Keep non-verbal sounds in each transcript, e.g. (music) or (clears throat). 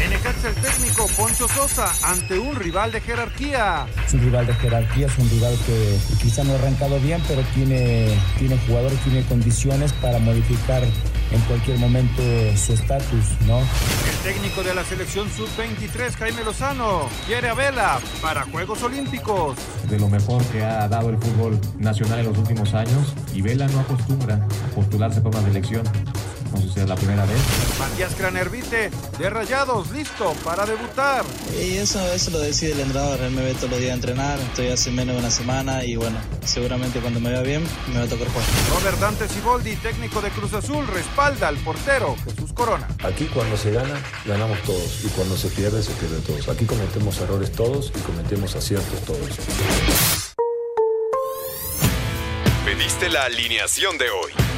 En Necaxa el técnico Poncho Sosa ante un rival de jerarquía. Es un rival de jerarquía, es un rival que quizá no ha arrancado bien, pero tiene, tiene jugadores, tiene condiciones para modificar en cualquier momento su estatus, ¿no? El técnico de la selección sub-23, Jaime Lozano, quiere a Vela para Juegos Olímpicos. De lo mejor que ha dado el fútbol nacional en los últimos años y Vela no acostumbra a postularse para una selección. No es la primera vez. Matías Cranervite, de Rayados, listo para debutar. Y eso, eso lo decide el entrenador. Él me ve todos los días a entrenar. Estoy hace menos de una semana y bueno, seguramente cuando me vea bien me va a tocar jugar. Robert Dante Siboldi, técnico de Cruz Azul, respalda al portero Jesús Corona. Aquí cuando se gana, ganamos todos. Y cuando se pierde, se pierden todos. Aquí cometemos errores todos y cometemos aciertos todos. Pediste la alineación de hoy.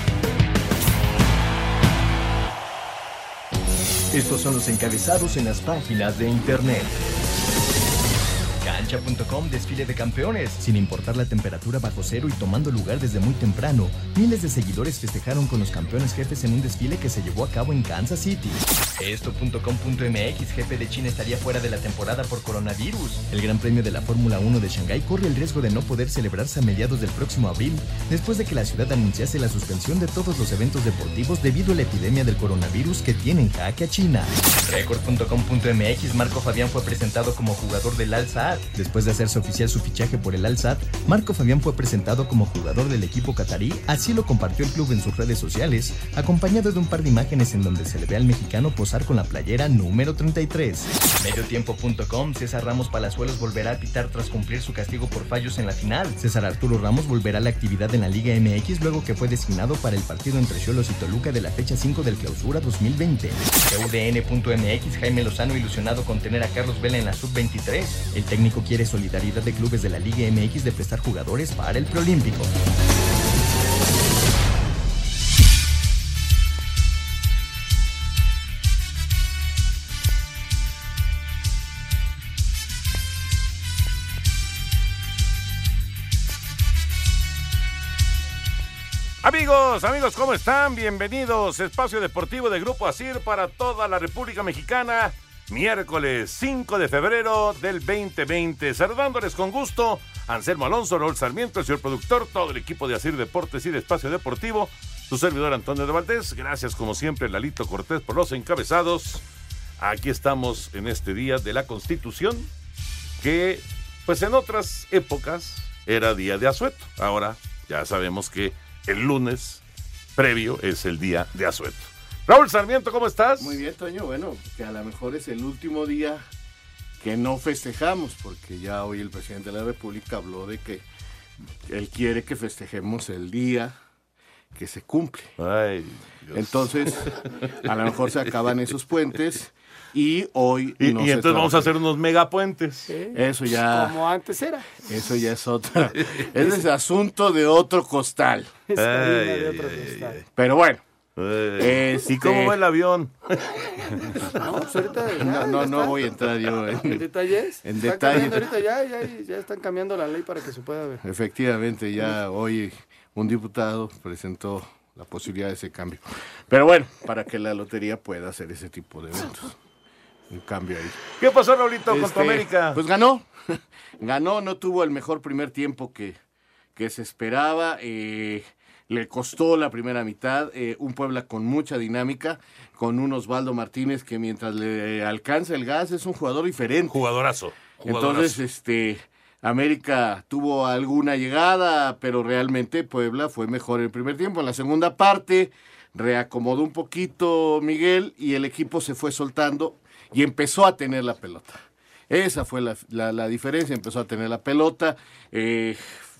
Estos son los encabezados en las páginas de internet. Cancha.com desfile de campeones. Sin importar la temperatura bajo cero y tomando lugar desde muy temprano, miles de seguidores festejaron con los campeones jefes en un desfile que se llevó a cabo en Kansas City. Esto.com.mx, jefe de China estaría fuera de la temporada por coronavirus. El Gran Premio de la Fórmula 1 de Shanghái corre el riesgo de no poder celebrarse a mediados del próximo abril, después de que la ciudad anunciase la suspensión de todos los eventos deportivos debido a la epidemia del coronavirus que tiene en jaque a China. Record.com.mx, Marco Fabián fue presentado como jugador del Al Sadd. Después de hacerse oficial su fichaje por el Al Marco Fabián fue presentado como jugador del equipo catarí, así lo compartió el club en sus redes sociales, acompañado de un par de imágenes en donde se le ve al mexicano con la playera número 33. Mediotiempo.com, César Ramos Palazuelos volverá a pitar tras cumplir su castigo por fallos en la final. César Arturo Ramos volverá a la actividad en la Liga MX luego que fue designado para el partido entre Cholos y Toluca de la fecha 5 del clausura 2020. UDN.mx, Jaime Lozano ilusionado con tener a Carlos Vela en la sub-23. El técnico quiere solidaridad de clubes de la Liga MX de prestar jugadores para el preolímpico. Amigos, amigos, ¿cómo están? Bienvenidos. Espacio Deportivo de Grupo Asir para toda la República Mexicana. Miércoles 5 de febrero del 2020. Saludándoles con gusto, Anselmo Alonso, Raúl Sarmiento, el señor productor, todo el equipo de Asir Deportes y de Espacio Deportivo. Su servidor Antonio de Valdés. Gracias, como siempre, Lalito Cortés por los encabezados. Aquí estamos en este día de la Constitución, que, pues en otras épocas, era día de asueto. Ahora ya sabemos que el lunes previo es el día de asueto. Raúl Sarmiento, ¿cómo estás? Muy bien, Toño. Bueno, que a lo mejor es el último día que no festejamos, porque ya hoy el presidente de la República habló de que él quiere que festejemos el día que se cumple. Ay, Entonces, a lo mejor se acaban esos puentes y hoy y, no y se entonces vamos a hacer unos megapuentes. Eso ya, Como antes era. eso ya es otra, (laughs) ese es asunto de otro costal. (laughs) Es harina de otro ay, costal. Pero bueno, Eh, Este- ¿Y cómo va el avión? (laughs) No, pues ahorita ya, no, no, voy a entrar yo En en, detalles. En Está detalle. cambiando Ahorita ya, ya, ya están cambiando la ley para que se pueda ver. Efectivamente, ya hoy un diputado presentó la posibilidad de ese cambio. Pero bueno, para que la lotería pueda hacer ese tipo de eventos. Un cambio ahí. ¿Qué pasó, Raulito, con tu Este, América? Pues ganó. (laughs) ganó, no tuvo el mejor primer tiempo que, que se esperaba. eh, le costó la primera mitad, eh, un Puebla con mucha dinámica, con un Osvaldo Martínez que mientras le alcanza el gas es un jugador diferente. Jugadorazo. jugadorazo. Entonces, este, América tuvo alguna llegada, pero realmente Puebla fue mejor en el primer tiempo. En la segunda parte reacomodó un poquito Miguel y el equipo se fue soltando y empezó a tener la pelota. Esa fue la, la- la diferencia, empezó a tener la pelota, eh,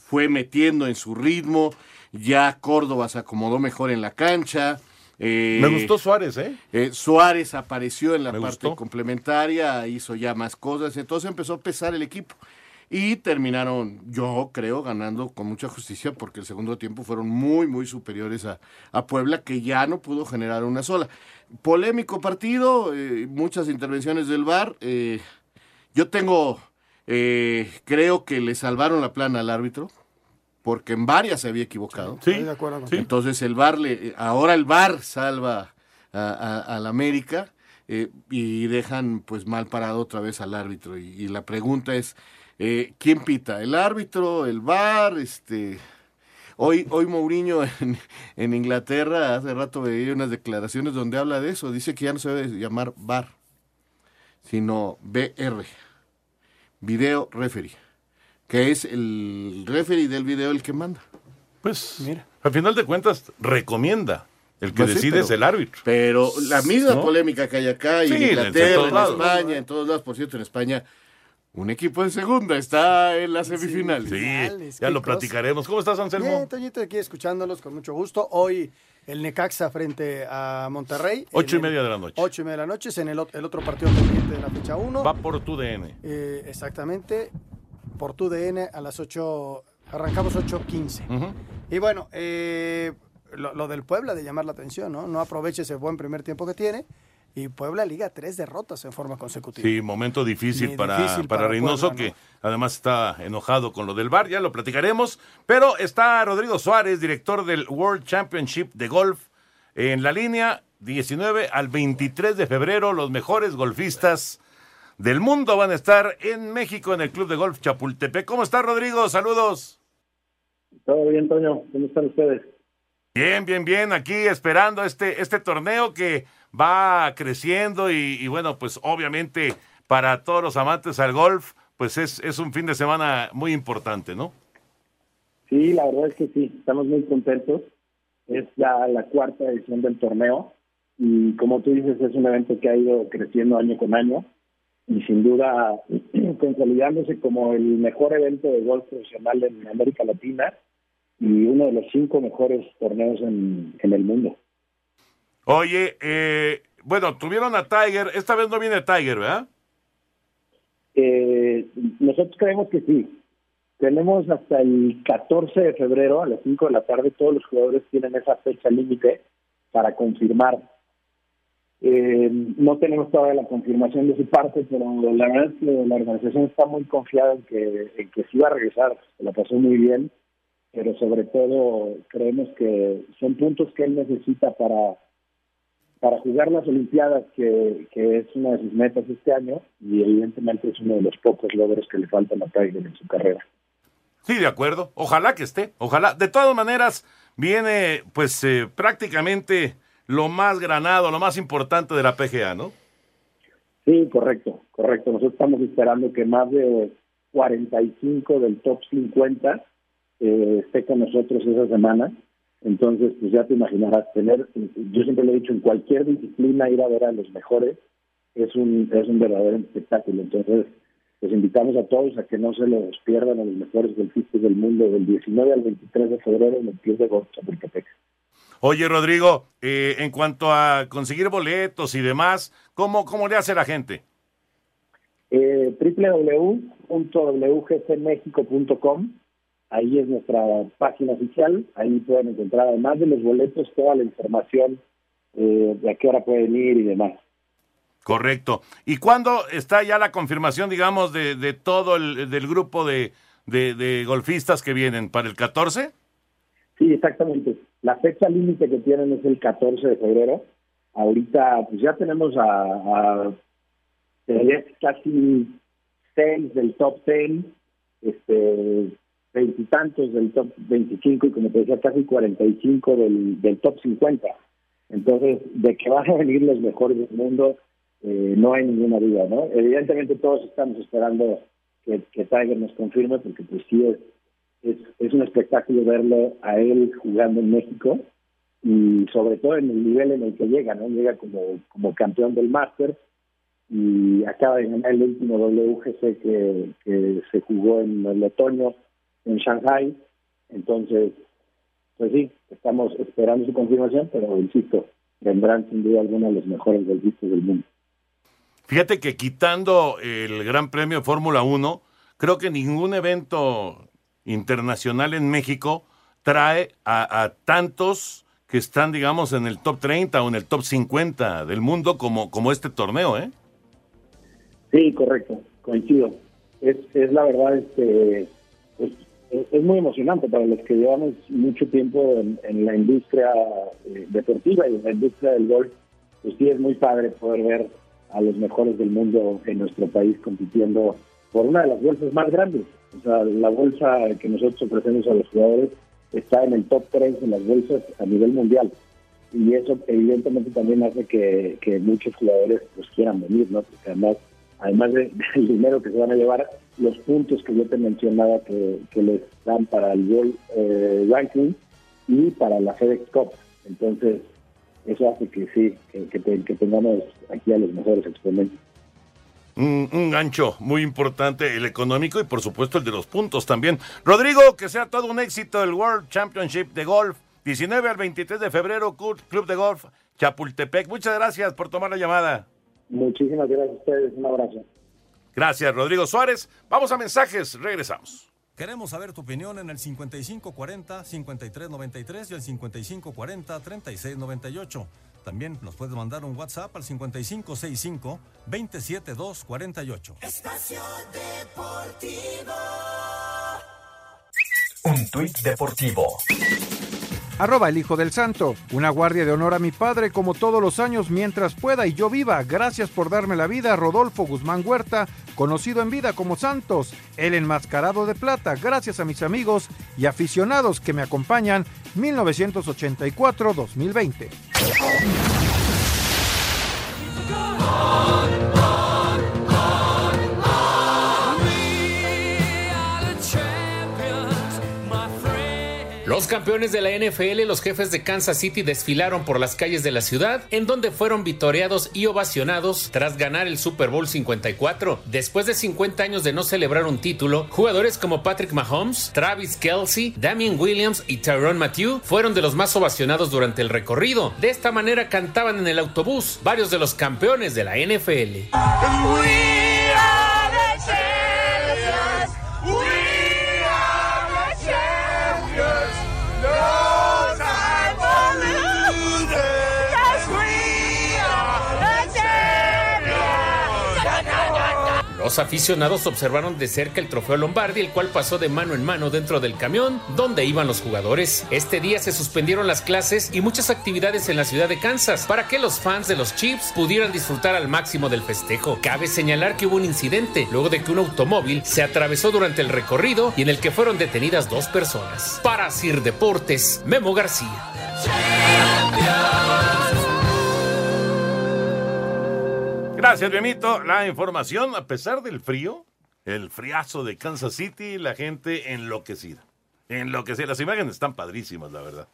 fue metiendo en su ritmo, ya Córdoba se acomodó mejor en la cancha. eh, Me gustó Suárez, ¿eh? eh, Suárez apareció en la Me parte gustó. complementaria, hizo ya más cosas, entonces empezó a pesar el equipo. Y terminaron, yo creo, ganando con mucha justicia porque el segundo tiempo fueron muy, muy superiores a, a Puebla, que ya no pudo generar una sola. Polémico partido, eh, muchas intervenciones del VAR. eh, yo tengo, eh, creo que le salvaron la plana al árbitro, porque en varias se había equivocado. Sí, Estoy de acuerdo con Entonces el VAR, le, ahora el VAR salva a, a- al América eh, y dejan pues mal parado otra vez al árbitro. Y, y la pregunta es, eh, ¿quién pita? ¿El árbitro? ¿El VAR? Este... Hoy, hoy Mourinho (laughs) en, en Inglaterra, hace rato veía unas declaraciones donde habla de eso. Dice que ya no se debe llamar VAR, sino BR, Video Referee, que es el referee del video el que manda. Pues, al final de cuentas, recomienda. El que Pues sí, decide pero- es el árbitro. Pero la misma ¿No? polémica que hay acá, y Sí, en en Inglaterra, en lados. España, en todos lados, por cierto, en España, un equipo de segunda está en las semifinales. Sí, ya lo platicaremos. ¿Cómo estás, Anselmo? Bien, Toñito, aquí escuchándolos con mucho gusto. Hoy el Necaxa frente a Monterrey. Ocho y el- media de la noche. Ocho y media de la noche, es en el, el otro partido pendiente de la fecha 1. Va por tu DN. Eh, exactamente, por tu DN a las 8, arrancamos 8.15. Y bueno, eh, lo, lo del Puebla de llamar la atención, ¿no? No aproveche ese buen primer tiempo que tiene. Y Puebla liga tres derrotas en forma consecutiva. Sí, momento difícil para, difícil para, para Reynoso, Puebla, que además está enojado con lo del bar, ya lo platicaremos. Pero está Rodrigo Suárez, director del World Championship de Golf, en la línea 19 al 23 de febrero. Los mejores golfistas del mundo van a estar en México en el Club de Golf Chapultepec. ¿Cómo está, Rodrigo? Saludos. Todo bien, Toño. ¿Cómo están ustedes? Bien, bien, bien. Aquí esperando este, este torneo que va creciendo y, bueno, pues obviamente para todos los amantes al golf, pues es, es un fin de semana muy importante, ¿no? Sí, la verdad es que sí, estamos muy contentos. Es ya la cuarta edición del torneo y como tú dices, es un evento que ha ido creciendo año con año y sin duda (clears throat) consolidándose como el mejor evento de golf profesional en América Latina y uno de los cinco mejores torneos en, en el mundo. Oye, eh, bueno, tuvieron a Tiger, esta vez no viene Tiger, ¿verdad? Eh, nosotros creemos que sí. Tenemos hasta el 14 de febrero a las 5 de la tarde, todos los jugadores tienen esa fecha límite para confirmar. Eh, no tenemos todavía la confirmación de su parte, pero la verdad es que la organización está muy confiada en que, en que sí va a regresar. Se la pasó muy bien, pero sobre todo creemos que son puntos que él necesita para para jugar las Olimpiadas, que, que es una de sus metas este año, y evidentemente es uno de los pocos logros que le faltan a Tiger en su carrera. Sí, de acuerdo. Ojalá que esté, ojalá. De todas maneras, viene pues eh, prácticamente lo más granado, lo más importante de la PGA, ¿no? Sí, correcto, correcto. Nosotros estamos esperando que más de 45 del top 50 eh, esté con nosotros esa semana. Entonces, pues ya te imaginarás, tener, yo siempre lo he dicho, en cualquier disciplina ir a ver a los mejores es un, es un verdadero espectáculo. Entonces, les invitamos a todos a que no se los pierdan a los mejores golfistas del mundo del 19 al 23 de febrero en el Club de Golf Chapultepec. Oye, Rodrigo, eh, en cuanto a conseguir boletos y demás, ¿cómo, cómo le hace la gente? Eh, www.wgcmexico.com Ahí es nuestra página oficial. Ahí pueden encontrar, además de los boletos, toda la información eh, de a qué hora pueden ir y demás. Correcto. ¿Y cuándo está ya la confirmación, digamos, de, de todo el del grupo de, de, de golfistas que vienen para el 14? Sí, exactamente. La fecha límite que tienen es el 14 de febrero. Ahorita, pues ya tenemos a, a casi seis del top ten. Este, veintitantos del top 25 y como te decía, casi 45 del, del top 50. Entonces, de que van a venir los mejores del mundo, eh, no hay ninguna duda, ¿no? Evidentemente todos estamos esperando que, Tiger nos confirme, porque pues sí es, es, un espectáculo verlo a él jugando en México y sobre todo en el nivel en el que llega, ¿no? Llega como, como campeón del Masters y acaba de ganar el último WGC que se jugó en el otoño en Shanghai. Entonces, pues sí, estamos esperando su confirmación, pero insisto, vendrán sin duda alguna los mejores golfistas del mundo. Fíjate que quitando el Gran Premio de Fórmula 1, creo que ningún evento internacional en México trae a, a, tantos que están, digamos, en el top 30 o en el top 50 del mundo como, como este torneo, ¿eh? Sí, correcto, coincido. Es, es la verdad, este, pues, es, muy emocionante para los que llevamos mucho tiempo en, en la industria eh, deportiva y en la industria del golf. Pues sí, es muy padre poder ver a los mejores del mundo en nuestro país compitiendo por una de las bolsas más grandes. O sea, la bolsa que nosotros ofrecemos a los jugadores está en el top 3 de las bolsas a nivel mundial. Y eso evidentemente también hace que, que muchos jugadores pues quieran venir, ¿no? Porque además, además de, (laughs) del dinero que se van a llevar, los puntos que yo te mencionaba que, que les dan para el World eh, Ranking y para la FedEx Cup. Entonces, eso hace que sí, que, que, te, que tengamos aquí a los mejores exponentes. Un, un, gancho muy importante, el económico y por supuesto el de los puntos también. Rodrigo, que sea todo un éxito el World Championship de Golf, 19 al 23 de febrero, Club de Golf Chapultepec. Muchas gracias por tomar la llamada. Muchísimas gracias a ustedes, un abrazo. Gracias, Rodrigo Suárez. Vamos a mensajes, regresamos. Queremos saber tu opinión en el 5540-5393 y el 5540-3698. También nos puedes mandar un WhatsApp al 5565-27248. Espacio Deportivo. Un tuit deportivo. Arroba el Hijo del Santo. Una guardia de honor a mi padre como todos los años mientras pueda y yo viva. Gracias por darme la vida, Rodolfo Guzmán Huerta, conocido en vida como Santos, el enmascarado de plata. Gracias a mis amigos y aficionados que me acompañan 1984-2020. Los campeones de la NFL, los jefes de Kansas City, desfilaron por las calles de la ciudad, en donde fueron vitoreados y ovacionados tras ganar el Super Bowl 54. Después de 50 años de no celebrar un título, jugadores como Patrick Mahomes, Travis Kelsey, Damien Williams y Tyrone Matthew fueron de los más ovacionados durante el recorrido. De esta manera cantaban en el autobús varios de los campeones de la NFL. Los aficionados observaron de cerca el trofeo Lombardi, el cual pasó de mano en mano dentro del camión donde iban los jugadores. Este día se suspendieron las clases y muchas actividades en la ciudad de Kansas para que los fans de los Chiefs pudieran disfrutar al máximo del festejo. Cabe señalar que hubo un incidente luego de que un automóvil se atravesó durante el recorrido y en el que fueron detenidas dos personas. Para Sir Deportes, Memo García. Gracias, Benito. La información, a pesar del frío, el friazo de Kansas City, la gente enloquecida. Enloquecida. Las imágenes están padrísimas, la verdad.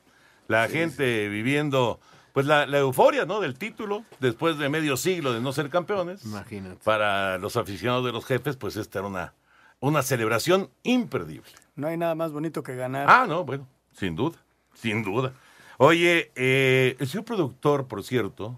La sí, gente sí. viviendo, pues la, la, euforia, ¿no? Del título, después de medio siglo de no ser campeones. Imagínate. Para los aficionados de los jefes, pues esta era una, una celebración imperdible. No hay nada más bonito que ganar. Ah, no, bueno, sin duda, sin duda. Oye, eh, el señor productor, por cierto,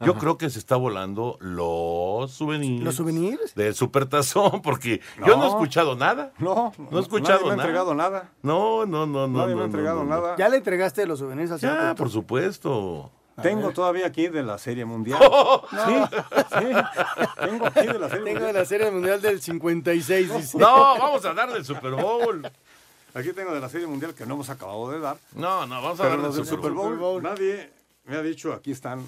yo Ajá. creo que se está volando los souvenirs. ¿Los souvenirs? Del supertazón, (laughs) porque no. yo no he escuchado nada. No, no he escuchado nadie me nada. ha entregado nada. No, no, no, no. Nadie no, me ha entregado no, nada. ¿Ya le entregaste los souvenirs señor? Ya, por supuesto. A Tengo ver. todavía aquí de la Serie Mundial. Oh, (laughs) no. Sí, sí. Tengo aquí de la Serie Tengo Mundial. de la Serie Mundial del 56. Dice. No, vamos a dar del Super Bowl. Aquí tengo de la Serie Mundial que no hemos acabado de dar. No, no, vamos a Pero dar del Super Bowl, Bowl. Nadie me ha dicho, aquí están.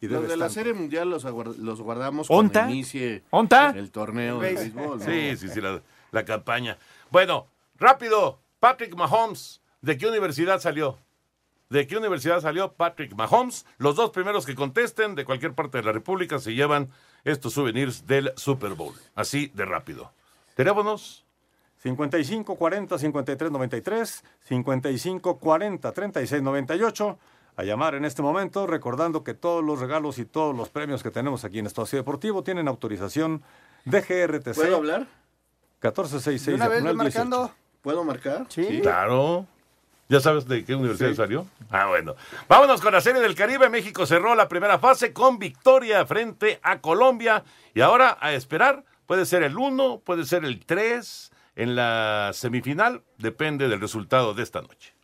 Y Los de la. Serie Mundial los, guardamos ¿Onta? cuando inicie ¿Onta? el torneo de béisbol. ¿no? Sí, sí, sí, la, la campaña. Bueno, Rápido, Patrick Mahomes, ¿de qué universidad salió? ¿De qué universidad salió Patrick Mahomes? Los dos primeros que contesten de cualquier parte de la República se llevan estos souvenirs del Super Bowl. Así de rápido. Teléfonos 55 40 53 93, 55 40 36 98. A llamar en este momento, recordando que todos los regalos y todos los premios que tenemos aquí en Espacio Deportivo tienen autorización de GRTC. ¿Puedo hablar? 1466 ¿De una vez marcando? 18. ¿Puedo marcar? Sí. Claro. ¿Ya sabes de qué universidad salió? Ah, bueno. Vámonos con la Serie del Caribe. México cerró la primera fase con victoria frente a Colombia. Y ahora a esperar, puede ser el 1, puede ser el 3 en la semifinal. Depende del resultado de esta noche.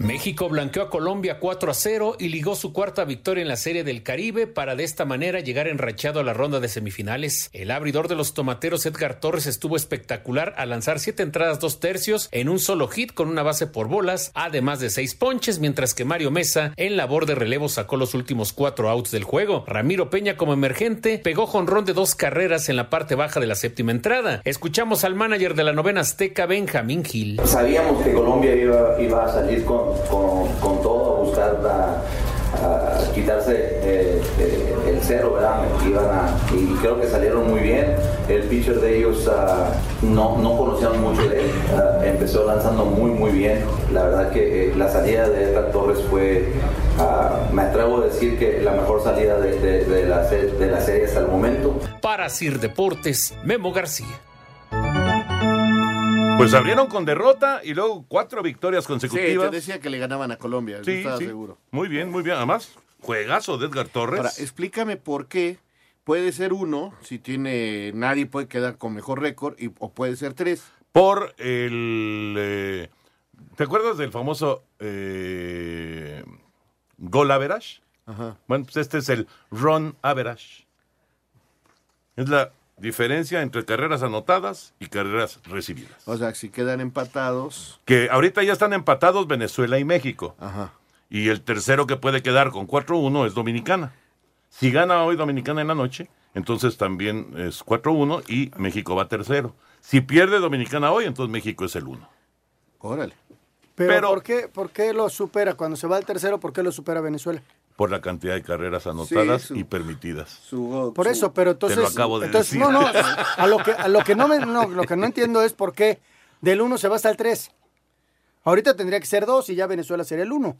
México blanqueó a Colombia 4 a 0 y ligó su cuarta victoria en la Serie del Caribe para de esta manera llegar enrachado a la ronda de semifinales. El abridor de los tomateros Edgar Torres estuvo espectacular al lanzar siete entradas dos tercios en un solo hit con una base por bolas, además de seis ponches, mientras que Mario Mesa en labor de relevo sacó los últimos cuatro outs del juego. Ramiro Peña como emergente pegó jonrón de dos carreras en la parte baja de la séptima entrada. Escuchamos al manager de la novena azteca Benjamín Gil. Sabíamos que Colombia iba, iba a salir con, con, todo, a buscar a quitarse eh, eh, el cero, ¿verdad? Iban a- y creo que salieron muy bien. El pitcher de ellos ah, no, no conocían mucho de él. Ah, empezó lanzando muy, muy bien. La verdad que eh, la salida de Edgar Torres fue, ah, me atrevo a decir que la mejor salida de, de- la, de la serie hasta el momento. Para Sir Deportes, Memo García. Pues abrieron con derrota y luego cuatro victorias Sí, te consecutivas. decía que le ganaban a Colombia, Sí, estaba sí. seguro. Muy bien, muy bien. Además, juegazo de Edgar Torres. Ahora, explícame por qué puede ser uno, si tiene, nadie puede quedar con mejor récord, y, o puede ser tres. por el... eh, ¿Te acuerdas del famoso eh, goal average? Ajá. Bueno, pues este es el run average. Es la diferencia entre carreras anotadas y carreras recibidas. O sea, si quedan empatados. Que ahorita ya están empatados Venezuela y México. Ajá. Y el tercero que puede quedar con 4-1 es Dominicana. Si gana hoy Dominicana en la noche, entonces también es 4-1 y México va tercero. Si pierde Dominicana hoy, entonces México es el 1. Órale. Pero, Pero- ¿por, qué, ¿por qué lo supera? Cuando se va al tercero, ¿por qué lo supera Venezuela? Por la cantidad de carreras anotadas su- y permitidas. Su, Por eso, pero entonces. Te lo acabo de entonces, decir. No, no, a lo que, a lo que no me, no, lo que no entiendo es por qué del 1 se va hasta el 3. Ahorita tendría que ser 2 y ya Venezuela sería el 1.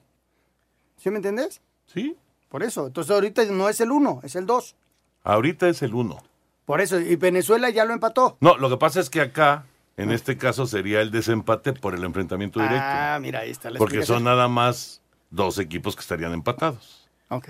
¿Sí me entiendes? Sí. Por eso. Entonces ahorita no es el 1, es el 2. Ahorita es el 1. Por eso. Y Venezuela ya lo empató. No, lo que pasa es que acá, en este caso, sería el desempate por el enfrentamiento directo. Ah, mira, ahí está la porque son nada más dos equipos que estarían empatados. Ok.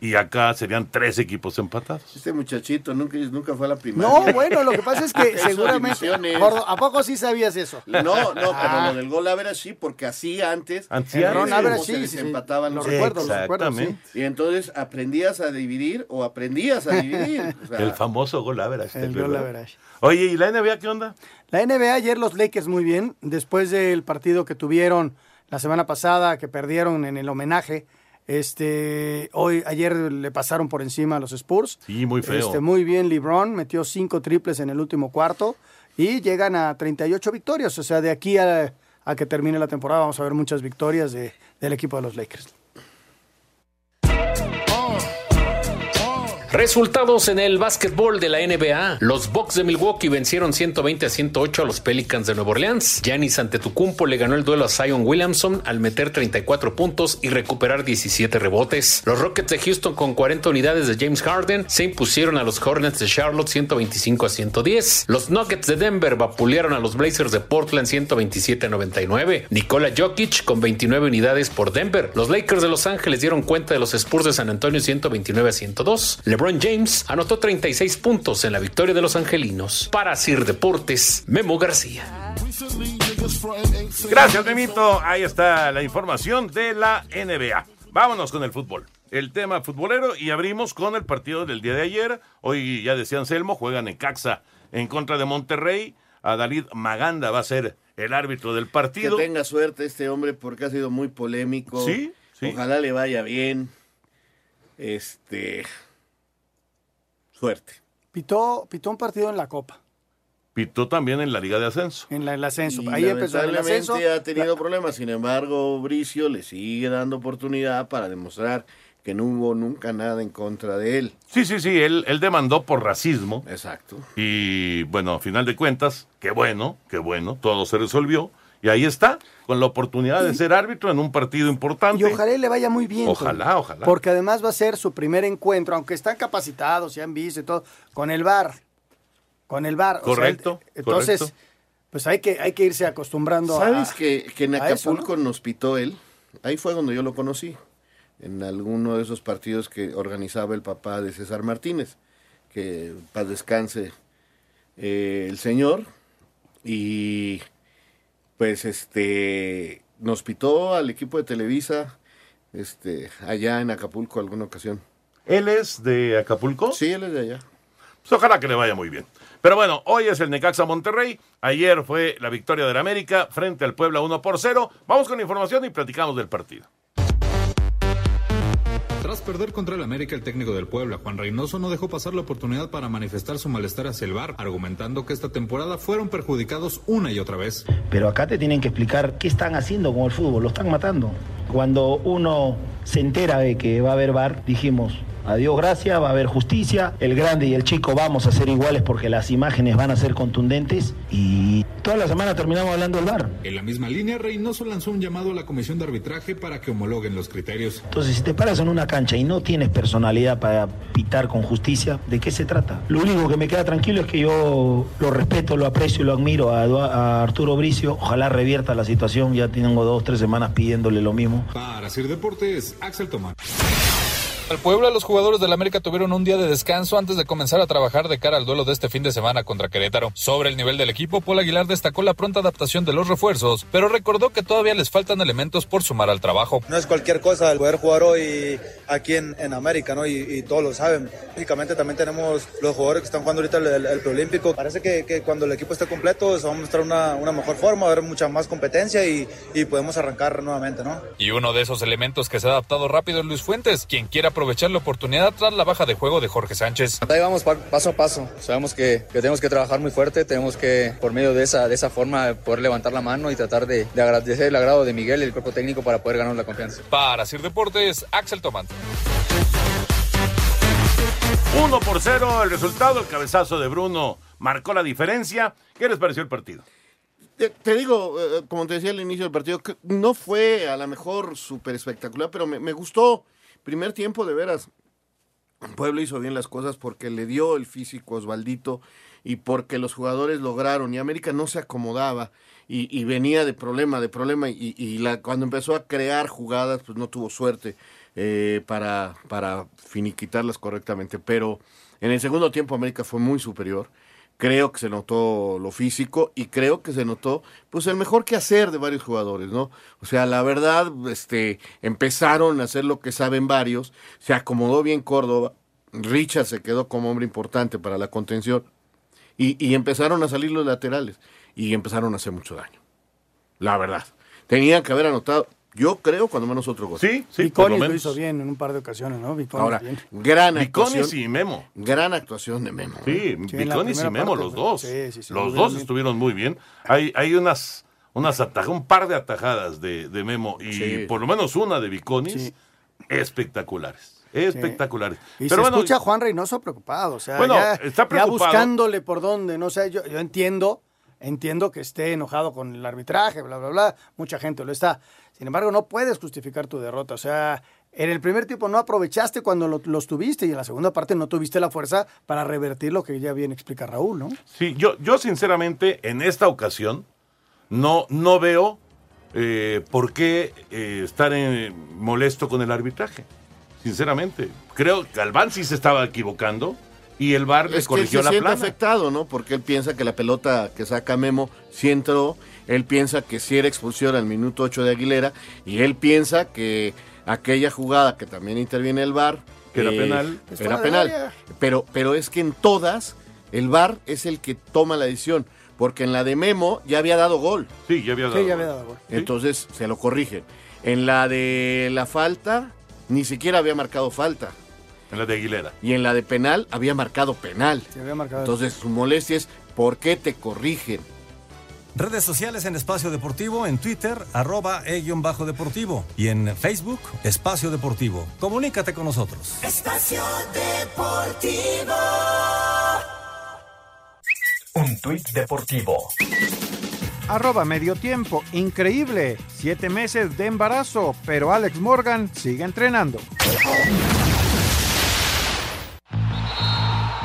Y acá serían tres equipos empatados. Este muchachito nunca, nunca fue a la primaria. No, bueno, lo que pasa es que (laughs) seguramente. Gordo, ¿A poco sí sabías eso? No, no, pero Ah. lo del gol average sí, porque así antes. Antes se sí, Lo los recuerdo, lo recuerdo, sí. Y entonces aprendías a dividir o aprendías a dividir. (laughs) O sea, el famoso gol average. ¿te El gol average. Oye, ¿y la NBA qué onda? La NBA ayer los Lakers muy bien, después del partido que tuvieron la semana pasada, que perdieron en el homenaje. Este, hoy, ayer le pasaron por encima a los Spurs. Sí, muy feo. Este, muy bien LeBron, metió cinco triples en el último cuarto y llegan a 38 victorias. O sea, de aquí a, a que termine la temporada vamos a ver muchas victorias de- del equipo de los Lakers. Resultados en el básquetbol de la NBA. Los Bucks de Milwaukee vencieron 120 a 108 a los Pelicans de Nueva Orleans. Giannis Antetokounmpo le ganó el duelo a Zion Williamson al meter 34 puntos y recuperar 17 rebotes. Los Rockets de Houston con 40 unidades de James Harden se impusieron a los Hornets de Charlotte 125 a 110. Los Nuggets de Denver vapulearon a los Blazers de Portland 127 a 99. Nikola Jokic con 29 unidades por Denver. Los Lakers de Los Ángeles dieron cuenta de los Spurs de San Antonio 129 a 102. LeBron James anotó 36 puntos en la victoria de los angelinos. Para Sir Deportes, Memo García. Gracias, Memito. Ahí está la información de la NBA. Vámonos con el fútbol. El tema futbolero y abrimos con el partido del día de ayer. Hoy ya decía Anselmo, juegan en Caxa en contra de Monterrey. Adalid Maganda va a ser el árbitro del que partido. tenga suerte este hombre porque ha sido muy polémico. Sí, sí. Ojalá le vaya bien. Este. Suerte. Pitó, pitó un partido en la Copa. pitó también en la Liga de Ascenso. En la- el ascenso. Y Ahí empezó el lamentablemente ascenso. ha tenido problemas. Sin embargo, Bricio le sigue dando oportunidad para demostrar que no hubo nunca nada en contra de él. Sí, sí, sí, él, él demandó por racismo. Exacto. Y bueno, a final de cuentas, qué bueno, qué bueno, todo se resolvió. Y ahí está, con la oportunidad de ser árbitro en un partido importante. Y ojalá y le vaya muy bien. Ojalá, ojalá. Porque además va a ser su primer encuentro, aunque están capacitados, ya han visto y todo, con el VAR. Con el VAR. O sea, Correcto, entonces, correcto. pues hay que, hay que irse acostumbrando ¿Sabes a. que, que en eso, Acapulco nos pitó él? Ahí fue donde yo lo conocí. En alguno de esos partidos que organizaba el papá de César Martínez. Que paz descanse eh, el señor. Y pues este nos pitó al equipo de Televisa este allá en Acapulco alguna ocasión. ¿Él es de Acapulco? Sí, él es de allá. Pues ojalá que le vaya muy bien. Pero bueno, hoy es el Necaxa Monterrey. Ayer fue la victoria del América frente al Puebla 1 por 0. Vamos con información y platicamos del partido. Perder contra el América, el técnico del Puebla, Juan Reynoso, no dejó pasar la oportunidad para manifestar su malestar hacia el VAR, argumentando que esta temporada fueron perjudicados una y otra vez. Pero acá te tienen que explicar qué están haciendo con el fútbol, lo están matando. Cuando uno se entera de que va a haber VAR, dijimos, adiós gracias, va a haber justicia, el grande y el chico vamos a ser iguales porque las imágenes van a ser contundentes y toda la semana terminamos hablando del VAR. En la misma línea, Reynoso lanzó un llamado a la comisión de arbitraje para que homologuen los criterios. Entonces, si te paras en una cancha y no tienes personalidad para pitar con justicia, ¿de qué se trata? Lo único que me queda tranquilo es que yo lo respeto, lo aprecio y lo admiro a, Arturo Bricio. Ojalá revierta la situación, ya tengo dos, tres semanas pidiéndole lo mismo. Para Sir Deportes, Axel Tomás. Al Puebla, los jugadores del América tuvieron un día de descanso antes de comenzar a trabajar de cara al duelo de este fin de semana contra Querétaro. Sobre el nivel del equipo, Paul Aguilar destacó la pronta adaptación de los refuerzos, pero recordó que todavía les faltan elementos por sumar al trabajo. No es cualquier cosa el poder jugar hoy aquí en, en América, ¿no? Y, y todos lo saben. Lógicamente también tenemos los jugadores que están jugando ahorita el, el- el preolímpico. Parece que, que cuando el equipo esté completo se va a mostrar una, una mejor forma, va a haber mucha más competencia y, y podemos arrancar nuevamente, ¿no? Y uno de esos elementos que se ha adaptado rápido es Luis Fuentes, quien quiere aprovechar la oportunidad tras la baja de juego de Jorge Sánchez. Ahí vamos pa- paso a paso. Sabemos que, que tenemos que trabajar muy fuerte, tenemos que, por medio de esa, de esa forma, poder levantar la mano y tratar de, de agradecer el agrado de Miguel y el cuerpo técnico para poder ganar la confianza. Para Sir Deportes, Axel Tomás. 1 por 0 el resultado, el cabezazo de Bruno marcó la diferencia. ¿Qué les pareció el partido? Te, te digo, eh, como te decía al inicio del partido, que no fue a lo mejor súper espectacular, pero me, me gustó. Primer tiempo, de veras. Pueblo hizo bien las cosas porque le dio el físico Osvaldito y porque los jugadores lograron y América no se acomodaba y, venía de problema, de problema y, y la, cuando empezó a crear jugadas pues no tuvo suerte eh, para, para finiquitarlas correctamente. Pero en el segundo tiempo América fue muy superior. Creo que se notó lo físico y creo que se notó pues el mejor que hacer de varios jugadores, ¿no? O sea, la verdad, este, empezaron a hacer lo que saben varios, se acomodó bien Córdoba, Richard se quedó como hombre importante para la contención y, y empezaron a salir los laterales y empezaron a hacer mucho daño. La verdad. Tenían que haber anotado, yo creo, cuando menos otro gol. Sí, sí, Viconis lo hizo bien en un par de ocasiones, ¿no? Viconis Ahora, bien. gran Viconis actuación. y Memo. Gran actuación de Memo. Sí, Sí, la Viconis y Memo, parte, los dos. sí, sí, sí, los dos bien. estuvieron muy bien. Hay, hay unas, unas atajadas, un par de atajadas de, de Memo y Sí. por lo menos una de Viconis espectaculares. Espectaculares. Y Pero se bueno, escucha a Juan Reynoso preocupado, o sea, Bueno, ya, está ya preocupado. buscándole por dónde, no sé, yo, yo entiendo, entiendo que esté enojado con el arbitraje, bla, bla, bla, mucha gente lo está. Sin embargo, no puedes justificar tu derrota, o sea, en el primer tiempo no aprovechaste cuando lo- los tuviste y en la segunda parte no tuviste la fuerza para revertir lo que ya bien explica Raúl, ¿no? Sí, yo, yo sinceramente en esta ocasión no, no veo eh, por qué eh, estar molesto con el arbitraje. Sinceramente, creo que Galván sí se estaba equivocando y el VAR le Es que él corrigió se la siente plana. afectado, ¿no? Porque él piensa que la pelota que saca Memo sí entró, él piensa que sí era expulsión al minuto 8 de Aguilera y él piensa que aquella jugada que también interviene el VAR Que era penal. Es era penal. Pero, pero es que en todas el VAR es el que toma la decisión, porque en la de Memo ya había dado gol. Sí, ya había Sí, ya había dado gol. Entonces se lo corrigen. En la de la falta ni siquiera había marcado falta. En la de Aguilera. Y en la de penal había marcado penal. Se había marcado. Entonces su molestia es ¿Por qué te corrigen? Redes sociales en Espacio Deportivo, en Twitter, arroba e-bajo deportivo. Y en Facebook, Espacio Deportivo. Comunícate con nosotros. Espacio Deportivo. Un tuit deportivo. Arroba medio tiempo. Increíble. Siete meses de embarazo, pero Alex Morgan sigue entrenando.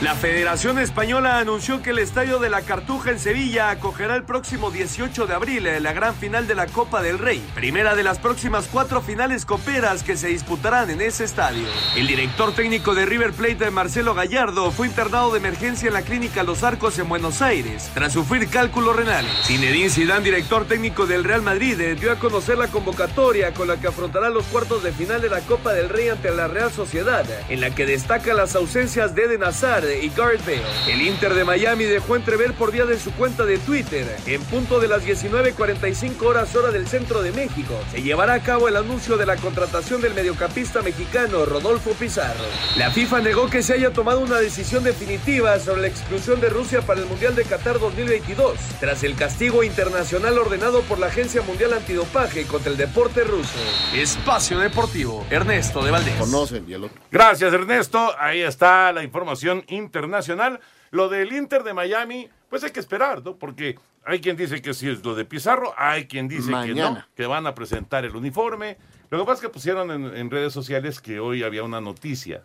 La Federación Española anunció que el Estadio de la Cartuja en Sevilla acogerá el próximo 18 de abril la gran final de la Copa del Rey, primera de las próximas cuatro finales coperas que se disputarán en ese estadio. El director técnico de River Plate, Marcelo Gallardo, fue internado de emergencia en la clínica Los Arcos en Buenos Aires tras sufrir cálculos renales. Zinedine Zidane, director técnico del Real Madrid, eh, dio a conocer la convocatoria con la que afrontará los cuartos de final de la Copa del Rey ante la Real Sociedad, en la que destaca las ausencias de Eden Hazard y Gareth Bale. El Inter de Miami dejó entrever por vía de su cuenta de Twitter, en punto de las 19.45 horas hora del centro de México, se llevará a cabo el anuncio de la contratación del mediocampista mexicano Rodolfo Pizarro. La FIFA negó que se haya tomado una decisión definitiva sobre la exclusión de Rusia para el Mundial de Qatar 2022, tras el castigo internacional ordenado por la Agencia Mundial Antidopaje contra el deporte ruso. Espacio Deportivo, Ernesto de Valdés. Conocen y el otro. Gracias, Ernesto. Ahí está la información internacional. Lo del Inter de Miami, pues hay que esperar, ¿no? Porque hay quien dice que sí es lo de Pizarro, hay quien dice que no, que van a presentar el uniforme. Lo que pasa es que pusieron en, en redes sociales que hoy había una noticia,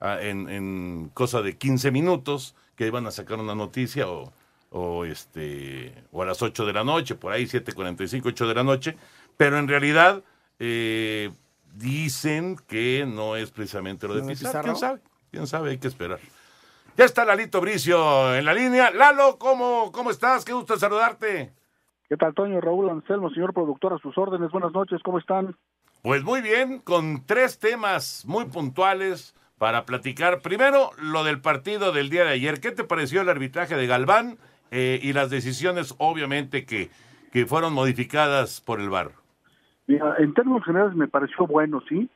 ah, en, en cosa de 15 minutos, que iban a sacar una noticia o, o, este, o a las 8 de la noche, por ahí 7.45, 8 de la noche, pero en realidad eh, dicen que no es precisamente lo de ¿Lo de Pizarro. Pizarro? ¿Quién sabe? ¿Quién sabe? Hay que esperar. Ya está Lalito Bricio en la línea. Lalo, ¿cómo, cómo estás? Qué gusto saludarte. ¿Qué tal, Toño? Raúl Anselmo, señor productor, a sus órdenes. Buenas noches, ¿cómo están? Pues muy bien, con tres temas muy puntuales para platicar. Primero, lo del partido del día de ayer. ¿Qué te pareció el arbitraje de Galván eh, y las decisiones, obviamente, que, que fueron modificadas por el VAR? Mira, en términos generales me pareció bueno, ¿sí?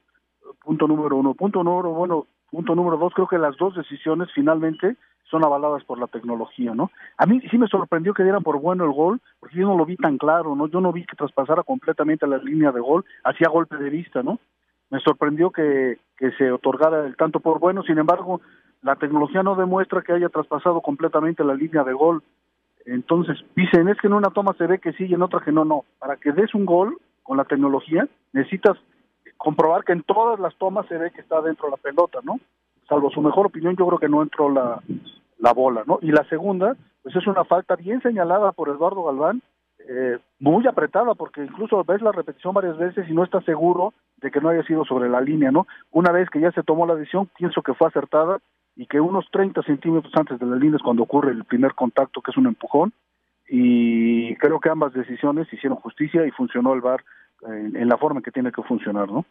Punto número uno. Punto número, bueno, punto número dos, creo que las dos decisiones finalmente son avaladas por la tecnología, ¿no? A mí sí me sorprendió que dieran por bueno el gol, porque yo no lo vi tan claro, ¿no? Yo no vi que traspasara completamente la línea de gol, hacía golpe de vista, ¿no? Me sorprendió que, que se otorgara el tanto por bueno, sin embargo, la tecnología no demuestra que haya traspasado completamente la línea de gol. Entonces, dicen, es que en una toma se ve que sí y en otra que no, no. Para que des un gol con la tecnología, necesitas comprobar que en todas las tomas se ve que está dentro la pelota, ¿no? Salvo su mejor opinión, yo creo que no entró la, la bola, ¿no? Y la segunda, pues es una falta bien señalada por Eduardo Galván, eh, muy apretada, porque incluso ves la repetición varias veces y no estás seguro de que no haya sido sobre la línea, ¿no? Una vez que ya se tomó la decisión, pienso que fue acertada y que unos 30 centímetros antes de la línea es cuando ocurre el primer contacto, que es un empujón, y creo que ambas decisiones hicieron justicia y funcionó el VAR en, en la forma en que tiene que funcionar, ¿no?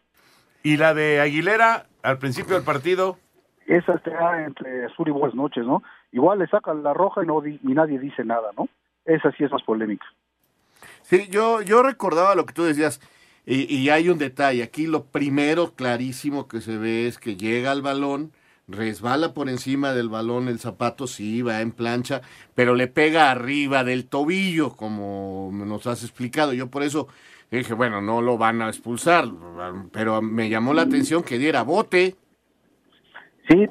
Y la de Aguilera, al principio del partido, Esa está entre azul y buenas noches, ¿no? Igual le sacan la roja y, no di- y nadie dice nada, ¿no? Esa sí es más polémica. Sí, yo, yo recordaba lo que tú decías, y, y hay un detalle, aquí lo primero clarísimo que se ve es que llega al balón, resbala por encima del balón el zapato, sí, va en plancha, pero le pega arriba del tobillo, como nos has explicado. Yo por eso dije, bueno, no lo van a expulsar, pero me llamó la atención que diera bote. Sí,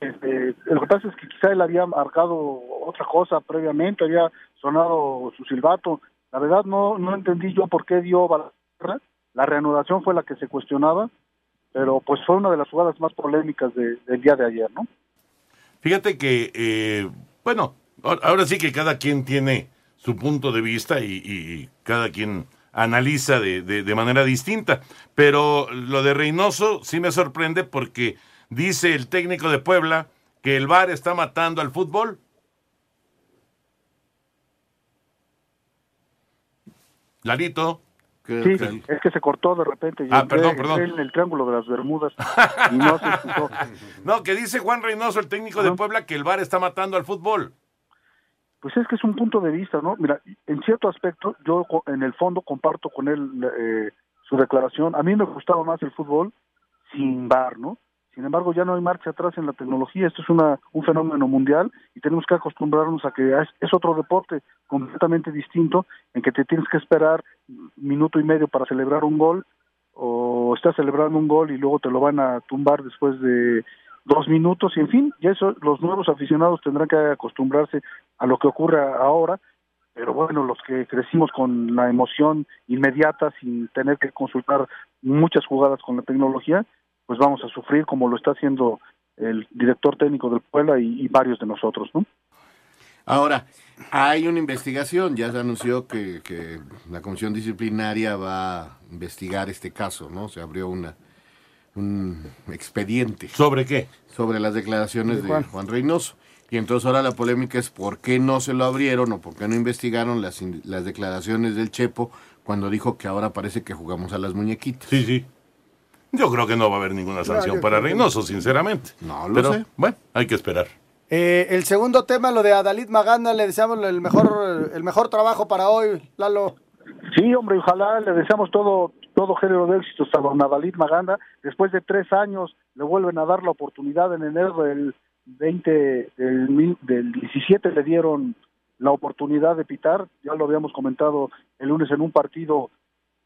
este, lo que pasa es que quizá él había marcado otra cosa previamente, había sonado su silbato. La verdad no, no entendí yo por qué dio. La reanudación fue la que se cuestionaba, pero pues fue una de las jugadas más polémicas de- del día de ayer, ¿no? Fíjate que, eh, bueno, ahora- sí que cada quien tiene su punto de vista y, cada quien analiza de, de- de manera distinta. Pero lo de Reynoso sí me sorprende porque dice el técnico de Puebla que el VAR está matando al fútbol. Sí, es que se cortó de repente. Ah, entré- perdón, perdón. entré en el triángulo de las Bermudas (laughs) y no se escuchó. (laughs) No, que dice Juan Reynoso, el técnico de Puebla, que el VAR está matando al fútbol. Pues es que es un punto de vista, ¿no? Mira, en cierto aspecto, yo en el fondo comparto con él eh, su declaración. A mí me gustaba más el fútbol sin bar, ¿no? Sin embargo, ya no hay marcha atrás en la tecnología. Esto es una, un fenómeno mundial y tenemos que acostumbrarnos a que es, otro deporte completamente distinto en que te tienes que esperar minuto y medio para celebrar un gol o estás celebrando un gol y luego te lo van a tumbar después de dos minutos y en fin, ya eso los nuevos aficionados tendrán que acostumbrarse a lo que ocurre ahora, pero bueno, los que crecimos con la emoción inmediata sin tener que consultar muchas jugadas con la tecnología, pues vamos a sufrir como lo está haciendo el director técnico del Puebla y, y varios de nosotros, ¿no? Ahora, hay una investigación, ya se anunció que, que, la comisión disciplinaria va a investigar este caso, ¿no? Se abrió una un expediente. ¿Sobre qué? Sobre las declaraciones de Juan. de Juan Reynoso. Y entonces ahora la polémica es por qué no se lo abrieron o por qué no investigaron las, las declaraciones del Chepo cuando dijo que ahora parece que jugamos a las muñequitas. Sí, sí. Yo creo que no va a haber ninguna sanción no, para Reynoso, sinceramente. No lo Pero, sé. Bueno, hay que esperar. Eh, el segundo tema, lo de Adalid Maganda, le deseamos el mejor, el mejor trabajo para hoy, Lalo. Sí, hombre, ojalá le deseamos todo, todo género de éxitos a don Adalid Maganda. Después de tres años le vuelven a dar la oportunidad en enero del 20, del, del 17 le dieron la oportunidad de pitar, ya lo habíamos comentado el lunes en un partido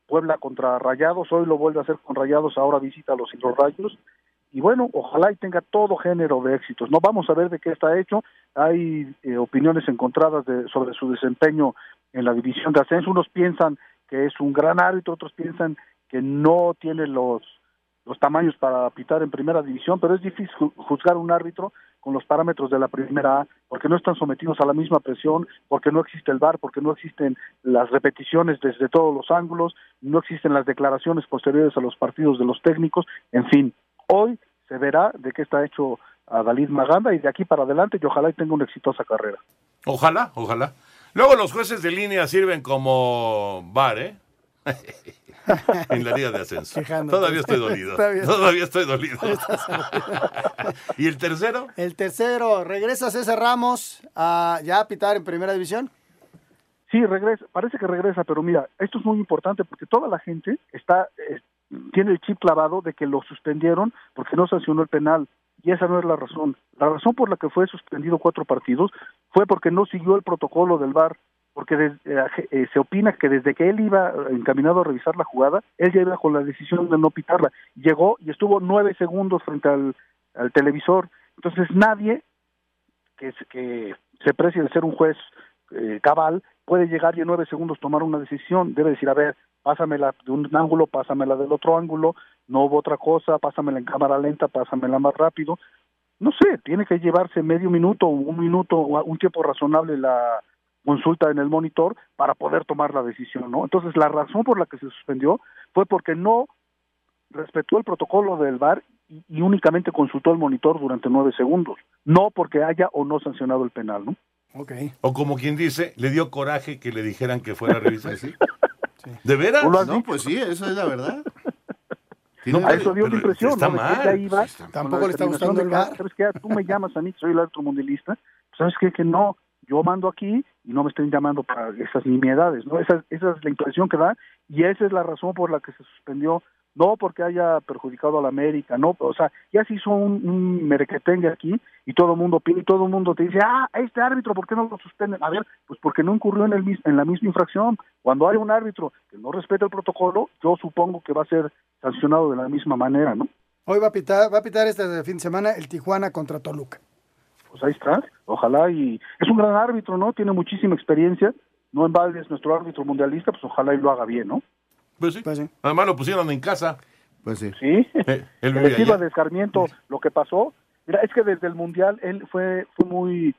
Puebla contra Rayados, hoy lo vuelve a hacer con Rayados, ahora visita a los Rayos y bueno, ojalá y tenga todo género de éxitos. No vamos a ver de qué está hecho. Hay eh, opiniones encontradas de, sobre su desempeño en la división de ascenso. Unos piensan que es un gran árbitro, otros piensan que no tiene los los tamaños para pitar en primera división, pero es difícil juzgar un árbitro con los parámetros de la primera A, porque no están sometidos a la misma presión, porque no existe el VAR, porque no existen las repeticiones desde todos los ángulos, no existen las declaraciones posteriores a los partidos de los técnicos, en fin, hoy se verá de qué está hecho a Dalid Maganda y de aquí para adelante y ojalá y tenga una exitosa carrera. Ojalá, ojalá. Luego los jueces de línea sirven como bar, ¿eh? (laughs) en la liga de ascenso. Quejándote. Todavía estoy dolido. Todavía- estoy dolido. (laughs) ¿Y el tercero? El tercero, regresa César Ramos a ya a pitar en primera división. Sí, regresa, parece que regresa, pero mira, esto es muy importante porque toda la gente está eh, tiene el chip clavado de que lo suspendieron porque no sancionó el penal y esa no es la razón. La razón por la que fue suspendido cuatro partidos fue porque no siguió el protocolo del VAR, porque des- eh, se opina que desde que él iba encaminado a revisar la jugada, él ya iba con la decisión de no pitarla. Llegó y estuvo nueve segundos frente al, televisor. Entonces nadie que, que se precie de ser un juez eh, cabal puede llegar y en nueve segundos tomar una decisión. Debe decir, a ver, pásamela de un ángulo, pásamela del otro ángulo, no hubo otra cosa, pásamela en cámara lenta, pásamela más rápido. No sé, tiene que llevarse medio minuto, un minuto, un tiempo razonable la consulta en el monitor para poder tomar la decisión, ¿no? Entonces, la razón por la que se suspendió fue porque no respetó el protocolo del VAR y, y únicamente consultó el monitor durante nueve segundos, no porque haya o no sancionado el penal, ¿no? Ok. O como quien dice, le dio coraje que le dijeran que fuera a revisar. (laughs) ¿De veras? ¿Tú lo has No, pues sí, eso es la verdad. (laughs) No, a eso dio la impresión, está ¿no? De que mal. iba Tampoco le está gustando de el ah, VAR. ¿Sabes qué? Tú me llamas a mí, soy el árbitro mundialista. ¿Sabes qué? Que no, yo mando aquí y no me estén llamando para esas nimiedades, ¿no? Esa, esa es la impresión que da y esa es la razón por la que se suspendió. No porque haya perjudicado a la América, no, o sea, ya se hizo un, un merequetengue aquí y todo el mundo opina y todo el mundo te dice, ah, este árbitro, ¿por qué no lo suspenden? A ver, pues porque no incurrió en, el, en la misma infracción. Cuando hay un árbitro que no respeta el protocolo, yo supongo que va a ser sancionado de la misma manera, ¿no? Hoy va a pitar, va a pitar este fin de semana el Tijuana contra Toluca. Pues ahí está, ojalá y es un gran árbitro, ¿no? Tiene muchísima experiencia, no en balde es nuestro árbitro mundialista, pues ojalá y lo haga bien, ¿no? Pues sí. Además lo pusieron en casa. Pues sí. Sí, Eh, él (laughs) de escarmiento lo que pasó. Mira, es que desde el Mundial él fue, fue muy,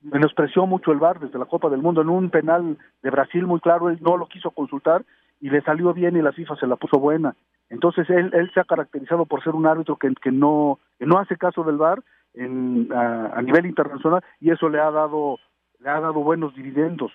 menospreció mucho el VAR desde la Copa del Mundo. En un penal de Brasil muy claro, él no lo quiso consultar y le salió bien y la FIFA se la puso buena. Entonces él, él se ha caracterizado por ser un árbitro que, que no que no hace caso del VAR en, a, a nivel internacional y eso le ha dado le ha dado buenos dividendos.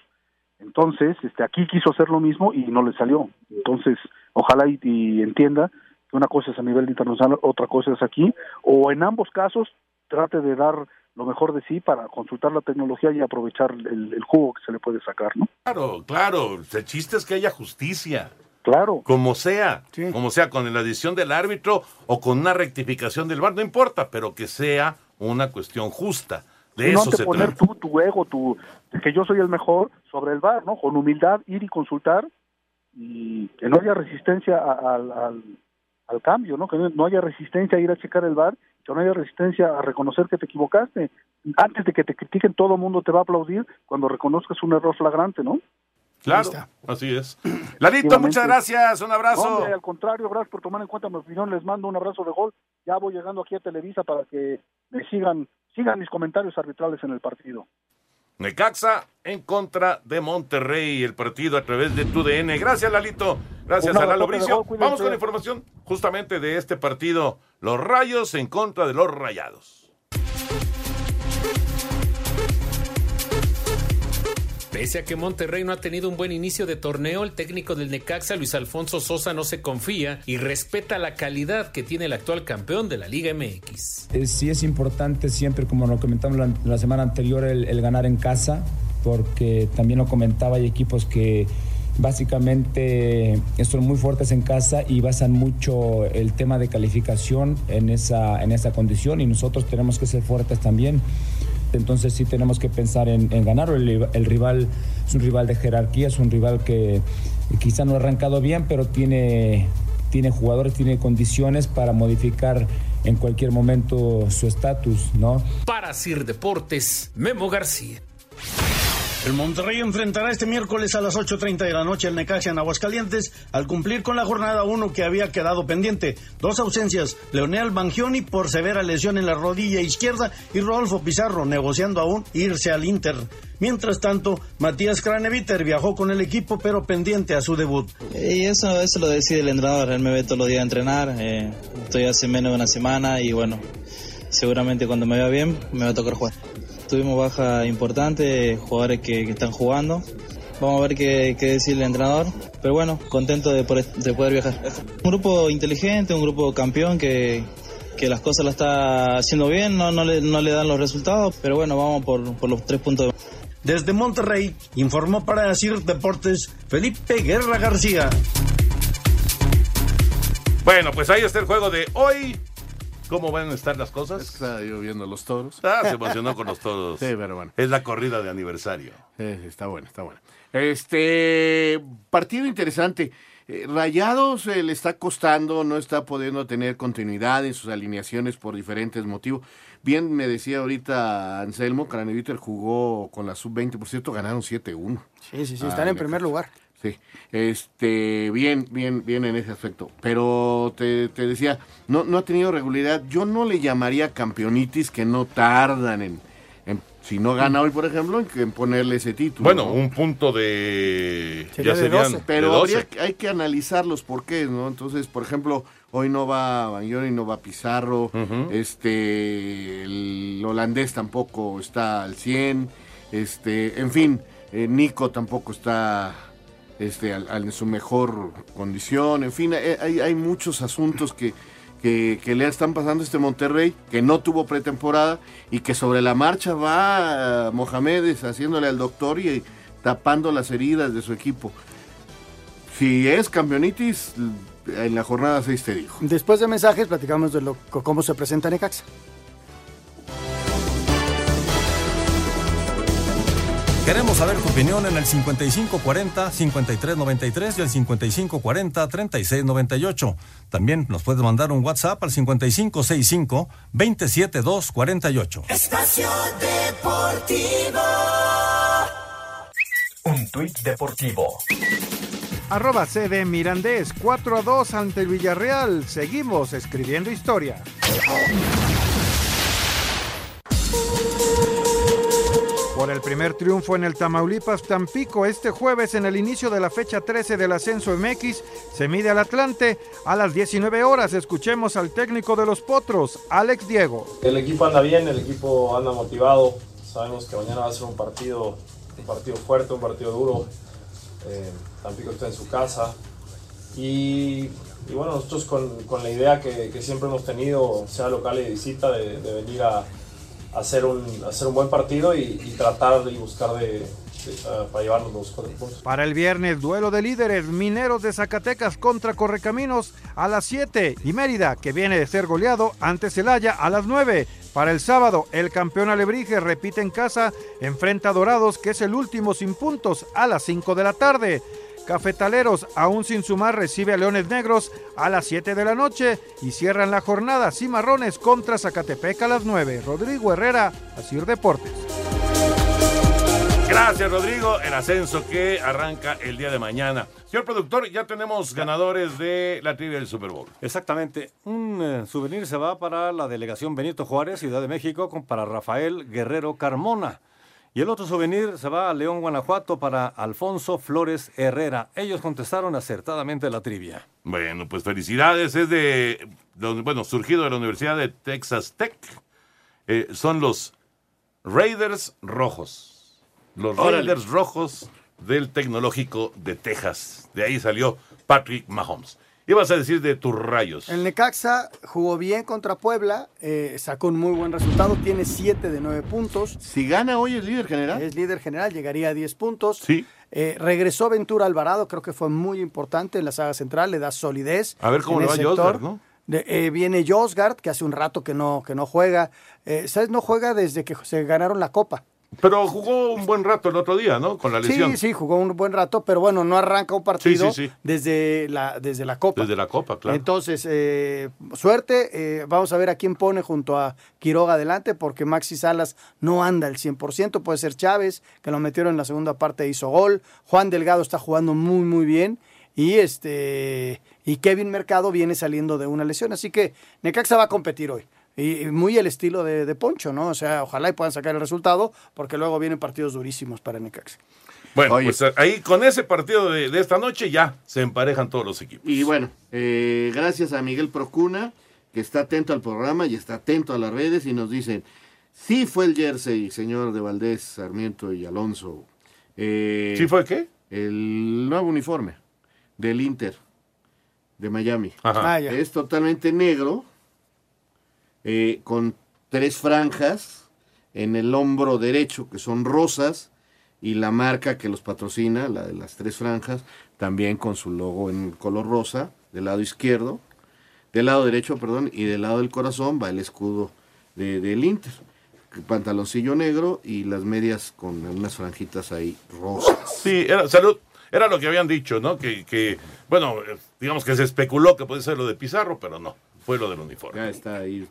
Entonces, este, aquí quiso hacer lo mismo y no le salió. Entonces, ojalá y, y entienda que una cosa es a nivel internacional, otra cosa es aquí, o en ambos casos trate de dar lo mejor de sí para consultar la tecnología y aprovechar el, el jugo que se le puede sacar, ¿no? Claro, claro. El chiste es que haya justicia. Claro. Como sea, como sea, con la decisión del árbitro o con una rectificación del VAR, no importa, pero que sea una cuestión justa. De no eso se poner trata. tú, tu ego, tu, que yo soy el mejor sobre el VAR, ¿no? Con humildad ir y consultar y que no haya resistencia al, al, al cambio, ¿no? Que no, haya resistencia a ir a checar el VAR, que no haya resistencia a reconocer que te equivocaste. Antes de que te critiquen, todo el mundo te va a aplaudir cuando reconozcas un error flagrante, ¿no? Claro, así es. (clears throat) Lalito, muchas gracias, un abrazo. Hombre, al contrario, gracias por tomar en cuenta mi opinión. Les mando un abrazo de gol. Ya voy llegando aquí a Televisa para que me sigan, sigan mis comentarios arbitrales en el partido. Necaxa en contra de Monterrey, el partido a través de TUDN. Gracias, Lalito. Gracias a Lalo Bricio. Vamos con la información justamente de este partido. Los Rayos en contra de los Rayados. Pese a que Monterrey no ha tenido un buen inicio de torneo, el técnico del Necaxa, Luis Alfonso Sosa, no se confía y respeta la calidad que tiene el actual campeón de la Liga MX. Eh, Sí es importante siempre, como lo comentamos la, semana anterior, el, el ganar en casa, porque también lo comentaba, hay equipos que básicamente son muy fuertes en casa y basan mucho el tema de calificación en esa, en esa condición y nosotros tenemos que ser fuertes también. Entonces sí tenemos que pensar en, en ganar. El, el rival es un rival de jerarquía, es un rival que quizá no ha arrancado bien, pero tiene, tiene jugadores, tiene condiciones para modificar en cualquier momento su estatus, ¿no? Para Sir Deportes, Memo García. El Monterrey enfrentará este miércoles a las 8.30 de la noche al Necaxa en Aguascalientes al cumplir con la jornada 1 que había quedado pendiente. Dos ausencias, Leonel Bangioni por severa lesión en la rodilla izquierda y Rodolfo Pizarro negociando aún irse al Inter. Mientras tanto, Matías Craneviter viajó con el equipo pero pendiente a su debut. Y eso, eso lo decide el entrenador. Él me ve todos los días a entrenar. eh, estoy hace menos de una semana y bueno, seguramente cuando me vea bien me va a tocar jugar. Tuvimos baja importante, jugadores que, que están jugando. Vamos a ver qué, qué decir el entrenador. Pero bueno, contento de, por- de poder viajar. Un grupo inteligente, un grupo campeón que, que las cosas las está haciendo bien, no, no, le, no le dan los resultados, pero bueno, vamos por, por los tres puntos. Desde Monterrey, informó para Sir Deportes Felipe Guerra García. Bueno, pues ahí está el juego de hoy. ¿Cómo van a estar las cosas? Está lloviendo los toros. Ah, se emocionó con los toros. (laughs) Sí, pero bueno. Es la corrida de aniversario. Está bueno, está bueno. Este partido interesante. Eh, Rayados eh, le está costando, no está pudiendo tener continuidad en sus alineaciones por diferentes motivos. Bien me decía ahorita Anselmo, Craneviter jugó con la sub-20, por cierto, ganaron 7-1. Sí, sí, sí, Ah, están en primer lugar. Sí, este, bien, bien, bien en ese aspecto. Pero te, te decía, no, no ha tenido regularidad. Yo no le llamaría campeonitis que no tardan en, en- si no gana hoy, por ejemplo, en, que- en ponerle ese título. Bueno, ¿no? un punto de. Sería ya de serían 12. de Pero 12. habría que- hay que analizar los porqués, ¿no? Entonces, por ejemplo, hoy no va Bagnoni, no va Pizarro, este, el holandés tampoco está al 100, este, en fin, eh, Nico tampoco está este, al- al- en su mejor condición, en fin, eh, hay, hay muchos asuntos que, que, que le están pasando este Monterrey, que no tuvo pretemporada y que sobre la marcha va Mohamed haciéndole al doctor y tapando las heridas de su equipo. Si es campeonitis, en la jornada 6 te digo. Después de mensajes, platicamos de lo, cómo se presenta Necaxa. Queremos saber tu opinión en el 5540-5393 y el 5540-3698. También nos puedes mandar un WhatsApp al 5565-27248. Espacio Deportivo. Un tuit deportivo. Arroba CD Mirandés 4 a 2 ante el Villarreal. Seguimos escribiendo historia. Por el primer triunfo en el Tamaulipas Tampico este jueves en el inicio de la fecha 13 del ascenso MX se mide al Atlante a las 19 horas. Escuchemos al técnico de los Potros, Alex Diego. El equipo anda bien, el equipo anda motivado. Sabemos que mañana va a ser un partido, un partido fuerte, un partido duro. Eh, Tampico está en su casa. Y, bueno, nosotros con, con la idea que, siempre hemos tenido, sea local y visita, de, venir a hacer un, hacer un buen partido y, tratar y buscar de, eh, para llevarnos los puntos. Para el viernes, duelo de líderes, Mineros de Zacatecas contra Correcaminos a las 7 y Mérida, que viene de ser goleado ante Celaya a las 9. Para el sábado, el campeón Alebrije repite en casa, enfrenta a Dorados, que es el último sin puntos, a las 5 de la tarde. Cafetaleros, aún sin sumar, recibe a Leones Negros a las 7 de la noche y cierran la jornada Cimarrones contra Zacatepec a las 9. Rodrigo Herrera, Asir Deportes. Gracias, Rodrigo. El ascenso que arranca el día de mañana. Señor productor, ya tenemos ganadores de la trivia del Super Bowl. Exactamente. Un eh, souvenir se va para la delegación Benito Juárez, Ciudad de México, con- para Rafael Guerrero Carmona. Y el otro souvenir se va a León, Guanajuato, para Alfonso Flores Herrera. Ellos contestaron acertadamente la trivia. Bueno, pues felicidades. Es de, bueno, surgido de la Universidad de Texas Tech. Eh, son los Raiders Rojos. Los Órale. Raiders Rojos del Tecnológico de Texas. De ahí salió Patrick Mahomes. Ibas a decir de tus rayos. El Necaxa jugó bien contra Puebla, eh, sacó un muy buen resultado, tiene 7 de 9 puntos. Si gana hoy es líder general. Es líder general, llegaría a 10 puntos. Sí. Eh, regresó Ventura Alvarado, creo que fue muy importante en la saga central, le da solidez. A ver cómo le va. Josgard, ¿no? De- eh, viene Josgard, que hace un rato que no, que no juega. Eh, ¿Sabes? No juega desde que se ganaron la Copa. Pero jugó un buen rato el otro día, ¿no? Con la lesión. Sí, sí, jugó un buen rato, pero bueno, no arranca un partido Sí, sí, sí. Desde, la, desde la Copa. Desde la Copa, claro. Entonces, eh, suerte. eh, vamos a ver a quién pone junto a Quiroga adelante, porque Maxi Salas no anda al 100%. Puede ser Chávez, que lo metieron en la segunda parte, hizo gol. Juan Delgado está jugando muy, muy bien. Y este y Kevin Mercado viene saliendo de una lesión. Así que Necaxa va a competir hoy. Y muy el estilo de, de Poncho, ¿no? O sea, ojalá y puedan sacar el resultado, porque luego vienen partidos durísimos para Necaxa. Bueno, pues ahí con ese partido de, de esta noche ya se emparejan todos los equipos. Y bueno, eh, gracias a Miguel Procuna, que está atento al programa y está atento a las redes y nos dicen, sí fue el jersey, señor de Valdés, Sarmiento y Alonso. Eh, ¿Sí fue qué? El nuevo uniforme del Inter de Miami. Ajá. Ah, ya. Es totalmente negro, eh, con tres franjas en el hombro derecho, que son rosas, y la marca que los patrocina, la de las tres franjas, también con su logo en color rosa, del lado izquierdo, del lado derecho, perdón, y del lado del corazón va el escudo de- del Inter. Pantaloncillo negro y las medias con unas franjitas ahí rosas. Sí, era, salud. Era lo que habían dicho, ¿no? Que, que, bueno, eh, digamos que se especuló que puede ser lo de Pizarro, pero no, fue lo del uniforme. Ya está ahí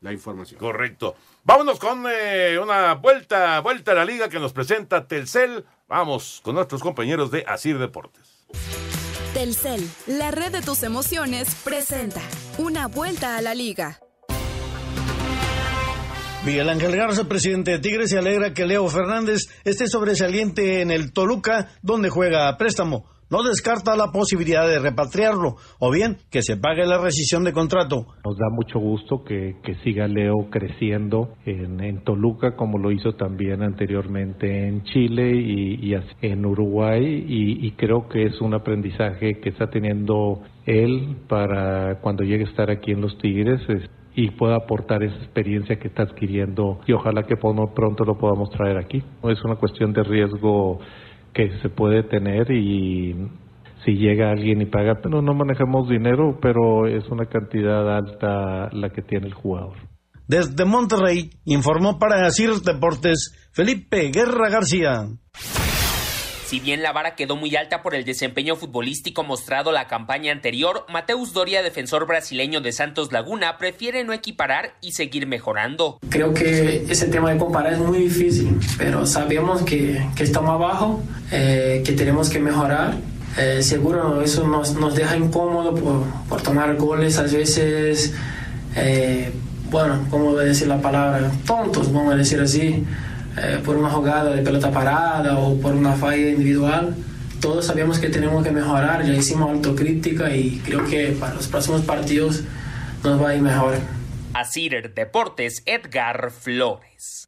la información. Correcto. Vámonos con eh, una vuelta, vuelta a la liga que nos presenta Telcel. Vamos con nuestros compañeros de Asir Deportes. Telcel, la red de tus emociones, presenta una vuelta a la liga. Miguel Ángel Garza, presidente de Tigres, se alegra que Leo Fernández esté sobresaliente en el Toluca, donde juega a préstamo. No descarta la posibilidad de repatriarlo o bien que se pague la rescisión de contrato. Nos da mucho gusto que, que siga Leo creciendo en, en Toluca como lo hizo también anteriormente en Chile y, en Uruguay y, y creo que es un aprendizaje que está teniendo él para cuando llegue a estar aquí en los Tigres es- y pueda aportar esa experiencia que está adquiriendo y ojalá que pronto lo podamos traer aquí. Es una cuestión de riesgo que se puede tener y si llega alguien y paga, pero no manejamos dinero, pero es una cantidad alta la que tiene el jugador. Desde Monterrey, informó para Asir Deportes Felipe Guerra García. Si bien la vara quedó muy alta por el desempeño futbolístico mostrado la campaña anterior, Mateus Doria, defensor brasileño de Santos Laguna, prefiere no equiparar y seguir mejorando. Creo que ese tema de comparar es muy difícil, pero sabemos que, que estamos abajo, eh, que tenemos que mejorar. Eh, seguro eso nos, deja incómodo por, por tomar goles a veces, eh, bueno, ¿cómo voy a decir la palabra? Tontos, vamos a decir así, eh, por una jugada de pelota parada o por una falla individual. Todos sabemos que tenemos que mejorar, ya hicimos autocrítica y creo que para los próximos partidos nos va a ir mejor. Asir Deportes, Edgar Flores.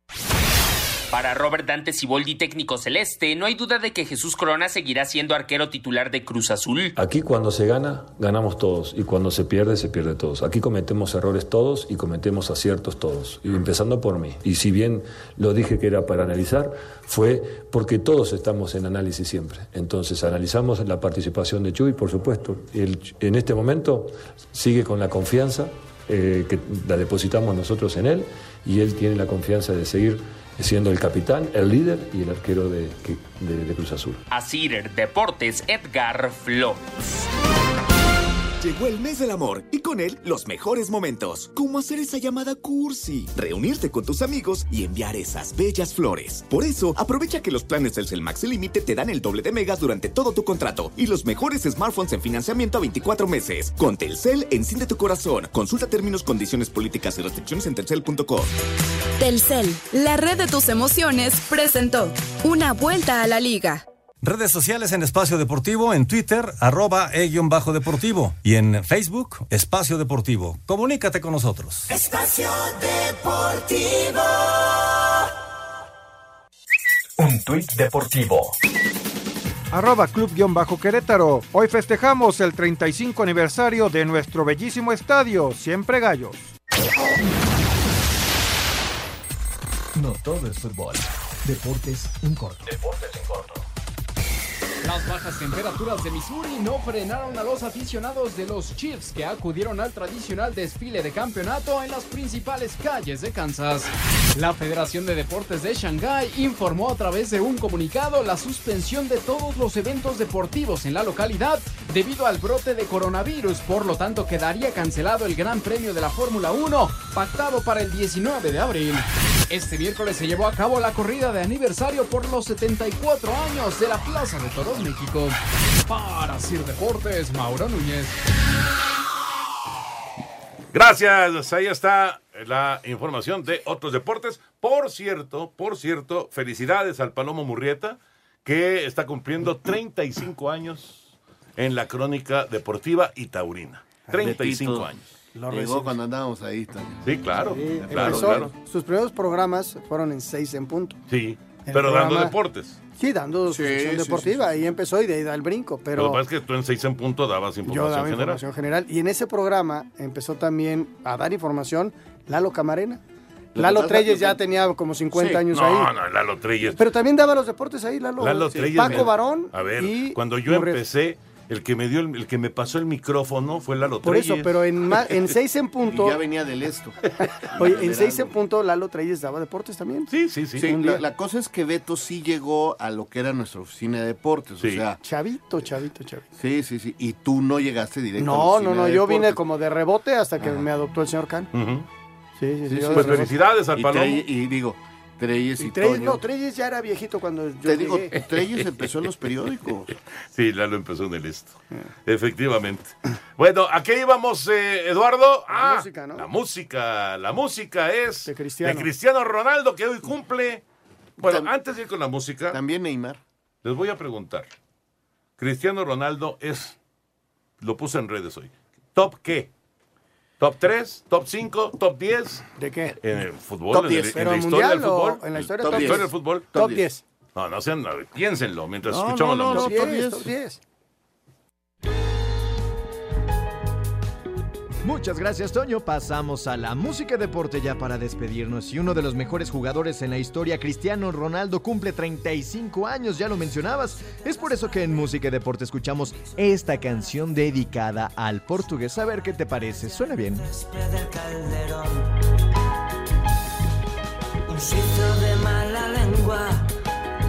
Para Robert Dante Siboldi, técnico celeste, no hay duda de que Jesús Corona seguirá siendo arquero titular de Cruz Azul. Aquí cuando se gana, ganamos todos y cuando se pierde, se pierde todos. Aquí cometemos errores todos y cometemos aciertos todos, y empezando por mí. Y si bien lo dije que era para analizar, fue porque todos estamos en análisis siempre. Entonces analizamos la participación de Chuy, por supuesto. En este momento sigue con la confianza eh, que la depositamos nosotros en él y él tiene la confianza de seguir siendo el capitán, el líder y el arquero de, Cruz Azul. Asir Deportes, Edgar Flores. Llegó el mes del amor y con él los mejores momentos, como hacer esa llamada cursi, reunirte con tus amigos y enviar esas bellas flores. Por eso, aprovecha que los planes Telcel Max Límite te dan el doble de megas durante todo tu contrato y los mejores smartphones en financiamiento a 24 meses. Con Telcel, enciende tu corazón. Consulta términos, condiciones políticas y restricciones en telcel.com. Telcel, la red de tus emociones, presentó Una vuelta a la liga. Redes sociales en Espacio Deportivo, en Twitter, arroba e-bajo deportivo. Y en Facebook, Espacio Deportivo. Comunícate con nosotros. Espacio Deportivo. Un tuit deportivo. Arroba Club-Querétaro. Hoy festejamos el 35 aniversario de nuestro bellísimo estadio, Siempre Gallos. No todo es fútbol. Deportes en corto. Deportes en corto. Las bajas temperaturas de Missouri no frenaron a los aficionados de los Chiefs que acudieron al tradicional desfile de campeonato en las principales calles de Kansas. La Federación de Deportes de Shanghái informó a través de un comunicado la suspensión de todos los eventos deportivos en la localidad debido al brote de coronavirus, por lo tanto quedaría cancelado el Gran Premio de la Fórmula 1 pactado para el 19 de abril. Este miércoles se llevó a cabo la corrida de aniversario por los 74 años de la Plaza de Toros México. Para Sir Deportes, Mauro Núñez. Gracias, ahí está la información de otros deportes. Por cierto, por cierto, felicidades al Palomo Murrieta, que está cumpliendo 35 años en la crónica deportiva y taurina. 35 Betito años. Lo Llegó recibe. cuando andábamos ahí también. Sí, claro, Sí, claro, empezó- claro. Sus primeros programas fueron en 6 en punto. Sí, El pero dando deportes. Sí, dando su Sí, sección sí, deportiva. Ahí empezó y de ahí da el brinco. Pero lo que pasa es que tú en 6 en punto dabas yo información daba general. información general. Y en ese programa empezó también a dar información Lalo Camarena. Lo Lalo Treyes ya tenía como 50 Sí. años no, ahí. No, Lalo Treyes. Pero también daba los deportes ahí, Lalo. Lalo Sí. Treyes Paco Barón. A ver, y cuando yo empecé, el que me dio, el, el que me pasó el micrófono fue Lalo Por Treyes. eso, pero en, ma- en 6 en (laughs) punto. Y ya venía del esto. (laughs) Oye, en 6 en punto Lalo Treyes daba deportes también. Sí, sí, sí. Sí, la, cosa es que Beto sí llegó a lo que era nuestra oficina de deportes. Sí. O sea, Chavito, chavito, chavito. sí, sí, sí. Y tú no llegaste directo a la No, no, no, de yo vine como de rebote hasta que me adoptó el señor Can. Ujú. Sí, sí, sí. Sí, Pues felicidades al Y, Palomo. Treyes- y digo, Treyes y, Y Treyes, Toño. no, Treyes ya era viejito cuando yo Te digo, llegué. Treyes empezó en los periódicos. (laughs) Sí, Lalo empezó en el esto. Efectivamente. Bueno, ¿a qué íbamos, eh, Eduardo? La Ah, música, ¿no? La música. La música es De Cristiano. de Cristiano Ronaldo, que hoy cumple. Bueno, antes de ir con la música, También Neymar. les voy a preguntar. Cristiano Ronaldo es. Lo puse en redes hoy. ¿Top qué? ¿Top 3? ¿Top 5? ¿Top 10? ¿De qué? En el fútbol, Top en, 10, el- en pero la historia del fútbol. en la historia top top 10 10. del fútbol. Top 10. No, no sean, piénsenlo mientras No, escuchamos no, la no, música. Top top 10, 10. top 10. Muchas gracias, Toño. Pasamos a la música y deporte ya para despedirnos. Y uno de los mejores jugadores en la historia, Cristiano Ronaldo, cumple 35 años, ya lo mencionabas. Es por eso que en música y deporte escuchamos esta canción dedicada al portugués. A ver qué te parece. ¿Suena bien? Un suizo de mala lengua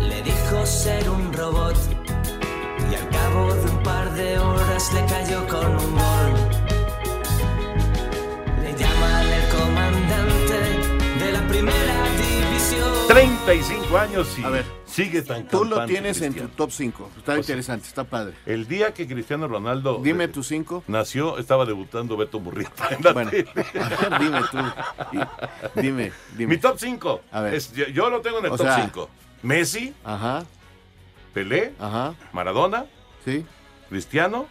le dijo ser un robot y al cabo de un par de horas le cayó con un gol. 35 años y A ver, sigue tan Tú lo tienes en tu top 5. Está Pues interesante, está padre. El día que Cristiano Ronaldo Dime eh, tu 5. nació, estaba debutando Beto Murrieta Bueno, (laughs) dime tú. Dime, dime. Mi top 5. A ver. yo, yo lo tengo en el O top sea- 5. Messi, Ajá, Pelé, ajá, Maradona, sí. Cristiano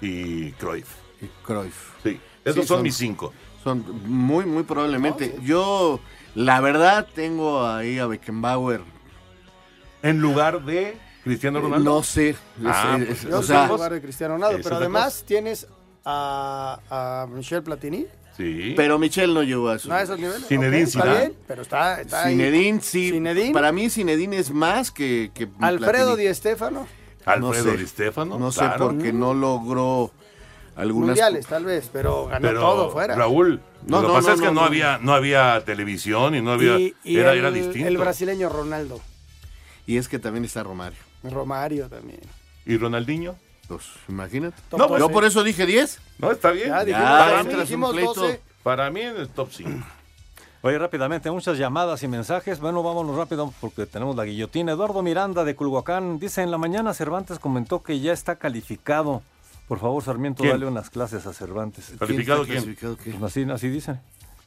y Cruyff. Y Cruyff. Sí. Esos Sí, son, mis cinco. Son muy, muy probablemente. Yo, la verdad, tengo ahí a Beckenbauer. En lugar de Cristiano Ronaldo. No sé. Ah, es- pues, Yo o sea, en lugar de Cristiano Ronaldo, pero además tienes a, a Michel Platini. Sí. Pero Michel no llegó a eso. No a esos niveles. Zinedine ok, está bien, pero está, está ahí. Zinedine, sí. Zinedine. Para mí, Zinedine es más que. que Alfredo Platini. Di Stéfano. Alfredo sé. Di Stéfano, No sé, claro. porque no logró algunas. Mundiales, tal vez, pero ganó Pero, todo fuera. Raúl, No, lo que no, pasa no, es que no, no, no. había no había televisión y no había y, y era, el, era distinto. el brasileño Ronaldo. Y es que también está Romario. Romario también. ¿Y Ronaldinho? Pues imagínate. Top No, doce. yo por eso dije 10. No, está bien. Ya dijimos, Ya, para, mí, dijimos un pleito. 12. para mí en el top 5. Oye, rápidamente, muchas llamadas y mensajes. Bueno, vámonos rápido porque tenemos la guillotina. Eduardo Miranda de Culhuacán dice, en la mañana Cervantes comentó que ya está calificado. Por favor, Sarmiento, ¿Quién? dale unas clases a Cervantes. ¿Calificado quién? clasificado? Pues así, así dicen.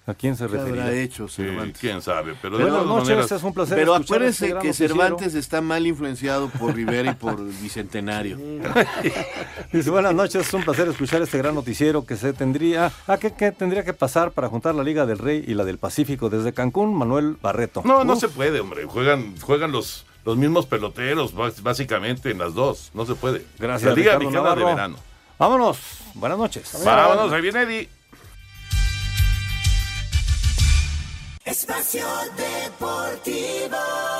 ¿A quién se ¿Qué habrá refería? hecho Sí, quién sabe, pero de Buenas noches, maneras, es un placer Pero escuchar acuérdense este que. Cervantes está mal influenciado por Rivera y por Bicentenario. (laughs) Dice, buenas noches, es un placer escuchar este gran noticiero que se tendría, ah, ¿qué, qué tendría que pasar para juntar la Liga del Rey y la del Pacífico desde Cancún? Manuel Barreto. No, no se puede, hombre. Juegan, juegan los, los mismos peloteros, bás- básicamente en las dos. No se puede. Gracias, La Liga Ricardo Mexicana de. Verano. Vámonos, buenas noches. Vámonos, ahí viene Eddie. Espacio Deportivo.